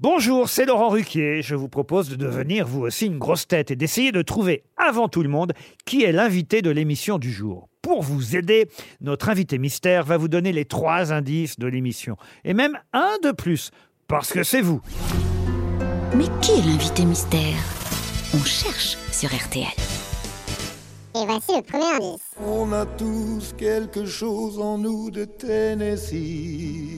Bonjour, c'est Laurent Ruquier. Je vous propose de devenir vous aussi une grosse tête et d'essayer de trouver avant tout le monde qui est l'invité de l'émission du jour. Pour vous aider, notre invité mystère va vous donner les trois indices de l'émission. Et même un de plus, parce que c'est vous. Mais qui est l'invité mystère? On cherche sur RTL. Et voici le premier indice. On a tous quelque chose en nous de Tennessee.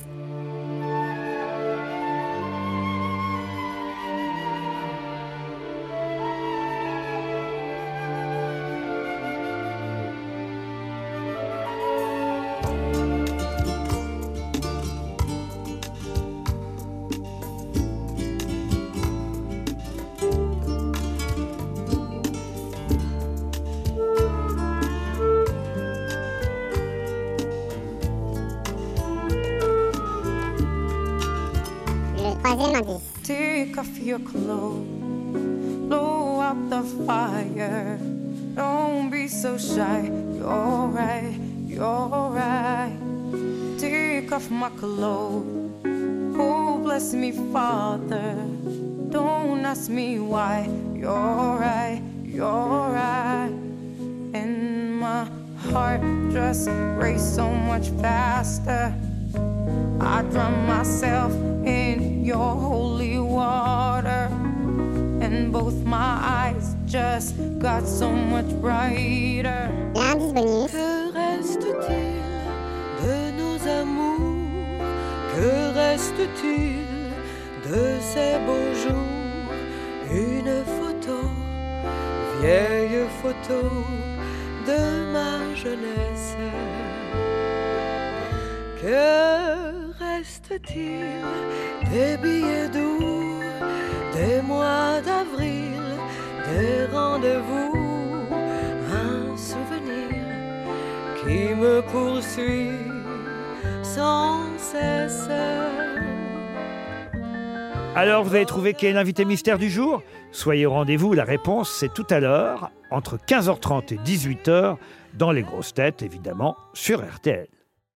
Take off your clothes, blow out the fire. Don't be so shy. You're right, you're right. Take off my clothes. Oh, bless me, Father. Don't ask me why. You're right, you're right. And my heart just race so much faster. I drown myself in your holy water. And both my eyes just got so much brighter. L'indice bonus. Que reste-t-il de nos amours? Que reste-t-il de ces beaux jours? Une photo, vieille photo de ma jeunesse. Que reste-t-il des billets doux, des mois d'avril, des rendez-vous, un souvenir qui me poursuit sans cesse. Alors, vous avez trouvé qui est l'invité mystère du jour? Soyez au rendez-vous, la réponse c'est tout à l'heure, entre 15h30 et 18h, dans les grosses têtes, évidemment, sur RTL.